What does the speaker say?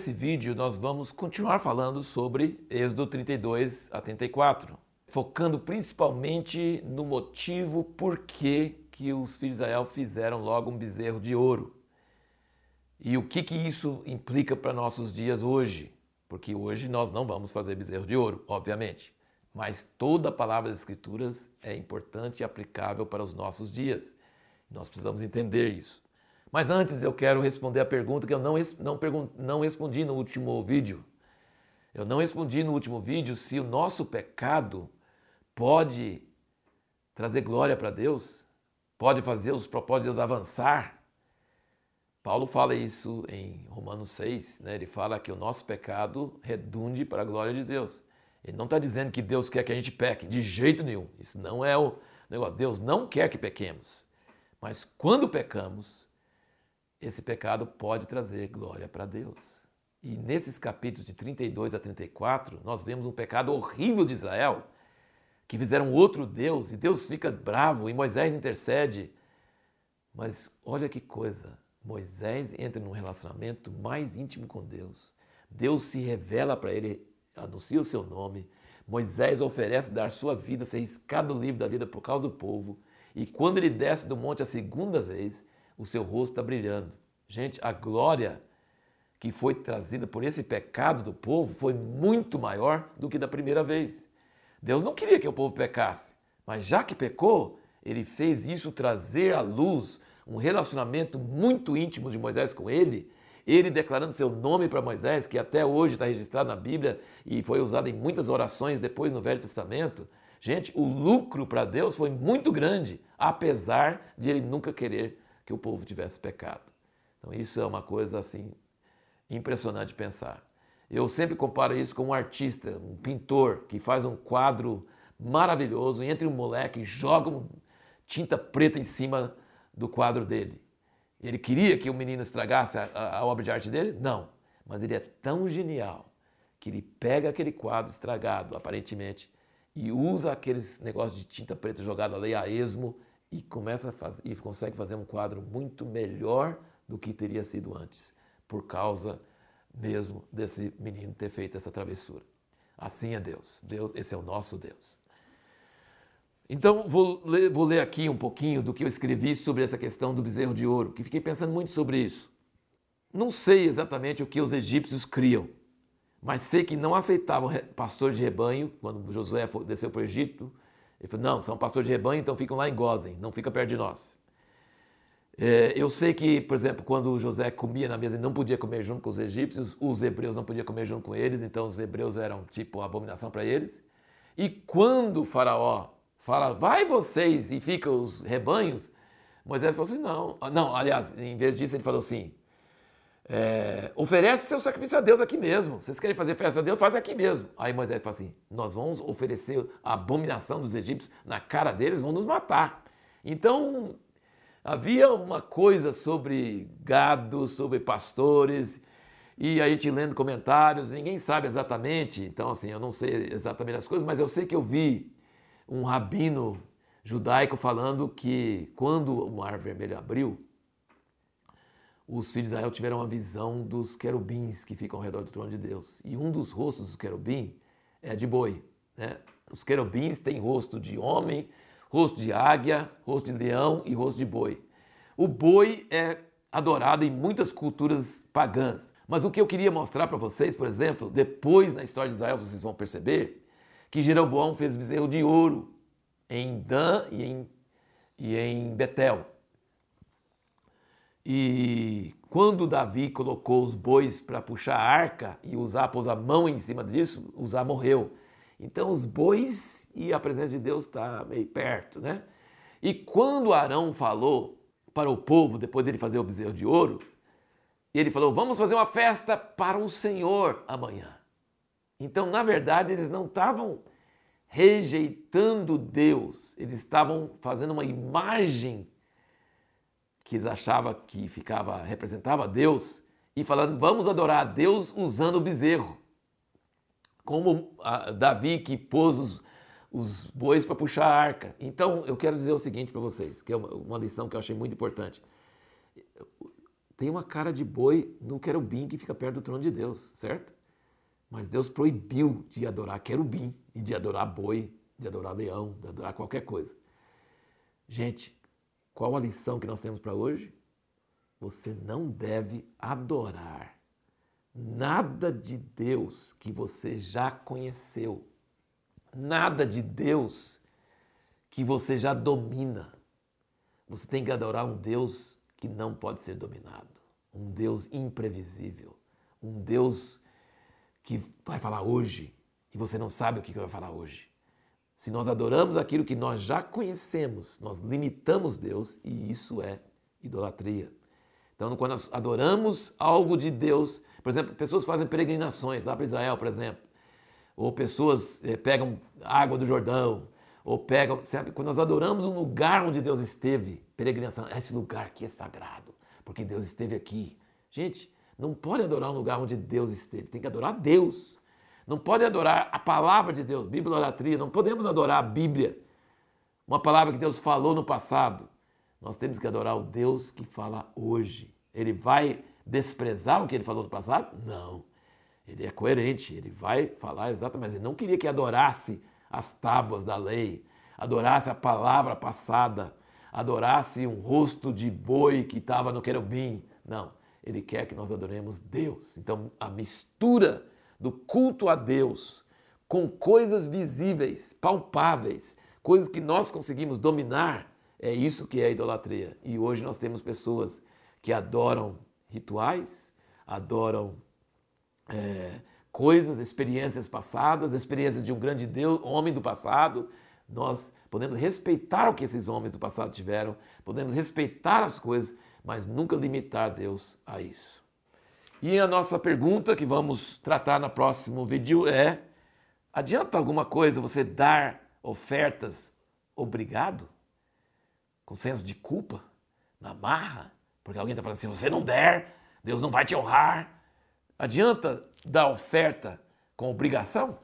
nesse vídeo nós vamos continuar falando sobre Êxodo 32 a 34, focando principalmente no motivo por que, que os filhos de Israel fizeram logo um bezerro de ouro. E o que, que isso implica para nossos dias hoje? Porque hoje nós não vamos fazer bezerro de ouro, obviamente. Mas toda a palavra das Escrituras é importante e aplicável para os nossos dias. Nós precisamos entender isso. Mas antes eu quero responder a pergunta que eu não, não, não respondi no último vídeo. Eu não respondi no último vídeo se o nosso pecado pode trazer glória para Deus, pode fazer os propósitos de Deus avançar. Paulo fala isso em Romanos 6, né? ele fala que o nosso pecado redunde para a glória de Deus. Ele não está dizendo que Deus quer que a gente peque, de jeito nenhum. Isso não é o negócio. Deus não quer que pequemos. Mas quando pecamos, esse pecado pode trazer glória para Deus. E nesses capítulos de 32 a 34, nós vemos um pecado horrível de Israel, que fizeram outro Deus, e Deus fica bravo, e Moisés intercede. Mas olha que coisa, Moisés entra num relacionamento mais íntimo com Deus. Deus se revela para ele, anuncia o seu nome. Moisés oferece dar sua vida, ser riscado livre da vida por causa do povo. E quando ele desce do monte a segunda vez, o seu rosto está brilhando. Gente, a glória que foi trazida por esse pecado do povo foi muito maior do que da primeira vez. Deus não queria que o povo pecasse, mas já que pecou, ele fez isso trazer à luz um relacionamento muito íntimo de Moisés com ele, ele declarando seu nome para Moisés, que até hoje está registrado na Bíblia e foi usado em muitas orações depois no Velho Testamento. Gente, o lucro para Deus foi muito grande, apesar de ele nunca querer que o povo tivesse pecado. Então isso é uma coisa assim impressionante pensar. Eu sempre comparo isso com um artista, um pintor que faz um quadro maravilhoso, entre um moleque, joga tinta preta em cima do quadro dele. Ele queria que o menino estragasse a, a, obra de arte dele? Não. Mas ele é tão genial que ele pega aquele quadro estragado, aparentemente, e usa aqueles negócios de tinta preta jogado ali a esmo e começa fazer, e consegue fazer um quadro muito melhor do que teria sido antes, por causa mesmo desse menino ter feito essa travessura. Assim é Deus. Deus, esse é o nosso Deus. Então vou ler, vou ler aqui um pouquinho do que eu escrevi sobre essa questão do bezerro de ouro, que fiquei pensando muito sobre isso. Não sei exatamente o que os egípcios criam, mas sei que não aceitavam pastor de rebanho quando Josué desceu para o Egito ele falou, não, são pastores de rebanho, então ficam lá em Gozen, não fica perto de nós. É, eu sei que, por exemplo, quando José comia na mesa, ele não podia comer junto com os egípcios, os hebreus não podiam comer junto com eles, então os hebreus eram tipo abominação para eles. E quando o faraó fala, vai vocês e fica os rebanhos, Moisés falou assim, não. Não, aliás, em vez disso ele falou assim, é, oferece seu sacrifício a Deus aqui mesmo. Vocês querem fazer festa a Deus? Faz aqui mesmo. Aí Moisés fala assim: Nós vamos oferecer a abominação dos egípcios na cara deles, vão nos matar. Então havia uma coisa sobre gado, sobre pastores, e a gente lendo comentários, ninguém sabe exatamente. Então, assim, eu não sei exatamente as coisas, mas eu sei que eu vi um rabino judaico falando que quando o Mar Vermelho abriu, os filhos de Israel tiveram uma visão dos querubins que ficam ao redor do trono de Deus. E um dos rostos dos querubins é de boi. Né? Os querubins têm rosto de homem, rosto de águia, rosto de leão e rosto de boi. O boi é adorado em muitas culturas pagãs. Mas o que eu queria mostrar para vocês, por exemplo, depois na história de Israel, vocês vão perceber que Jeroboão fez bezerro de ouro em Dan e em, e em Betel. E quando Davi colocou os bois para puxar a arca e usar pôs a mão em cima disso, Uzá morreu. Então os bois e a presença de Deus está meio perto, né? E quando Arão falou para o povo, depois dele fazer o bezerro de ouro, ele falou: Vamos fazer uma festa para o Senhor amanhã. Então, na verdade, eles não estavam rejeitando Deus, eles estavam fazendo uma imagem que eles achavam que ficava representava Deus e falando vamos adorar a Deus usando o bezerro. Como Davi que pôs os, os bois para puxar a arca. Então eu quero dizer o seguinte para vocês, que é uma lição que eu achei muito importante. tem uma cara de boi no querubim que fica perto do trono de Deus, certo? Mas Deus proibiu de adorar querubim e de adorar boi, de adorar leão, de adorar qualquer coisa. Gente, qual a lição que nós temos para hoje? Você não deve adorar nada de Deus que você já conheceu, nada de Deus que você já domina. Você tem que adorar um Deus que não pode ser dominado, um Deus imprevisível, um Deus que vai falar hoje e você não sabe o que vai falar hoje. Se nós adoramos aquilo que nós já conhecemos, nós limitamos Deus e isso é idolatria. Então, quando nós adoramos algo de Deus, por exemplo, pessoas fazem peregrinações lá para Israel, por exemplo, ou pessoas é, pegam água do Jordão, ou pegam, sabe, quando nós adoramos um lugar onde Deus esteve, peregrinação, esse lugar aqui é sagrado, porque Deus esteve aqui. Gente, não pode adorar um lugar onde Deus esteve, tem que adorar Deus. Não pode adorar a palavra de Deus, bibliolatria, não podemos adorar a Bíblia, uma palavra que Deus falou no passado. Nós temos que adorar o Deus que fala hoje. Ele vai desprezar o que ele falou no passado? Não. Ele é coerente, ele vai falar exatamente, mas ele não queria que adorasse as tábuas da lei, adorasse a palavra passada, adorasse um rosto de boi que estava no querubim. Não, ele quer que nós adoremos Deus. Então, a mistura do culto a Deus com coisas visíveis, palpáveis, coisas que nós conseguimos dominar, é isso que é idolatria. E hoje nós temos pessoas que adoram rituais, adoram é, coisas, experiências passadas, experiências de um grande Deus, homem do passado. Nós podemos respeitar o que esses homens do passado tiveram, podemos respeitar as coisas, mas nunca limitar Deus a isso. E a nossa pergunta que vamos tratar no próximo vídeo é: adianta alguma coisa você dar ofertas obrigado? Com senso de culpa? Na marra? Porque alguém está falando assim: você não der, Deus não vai te honrar. Adianta dar oferta com obrigação?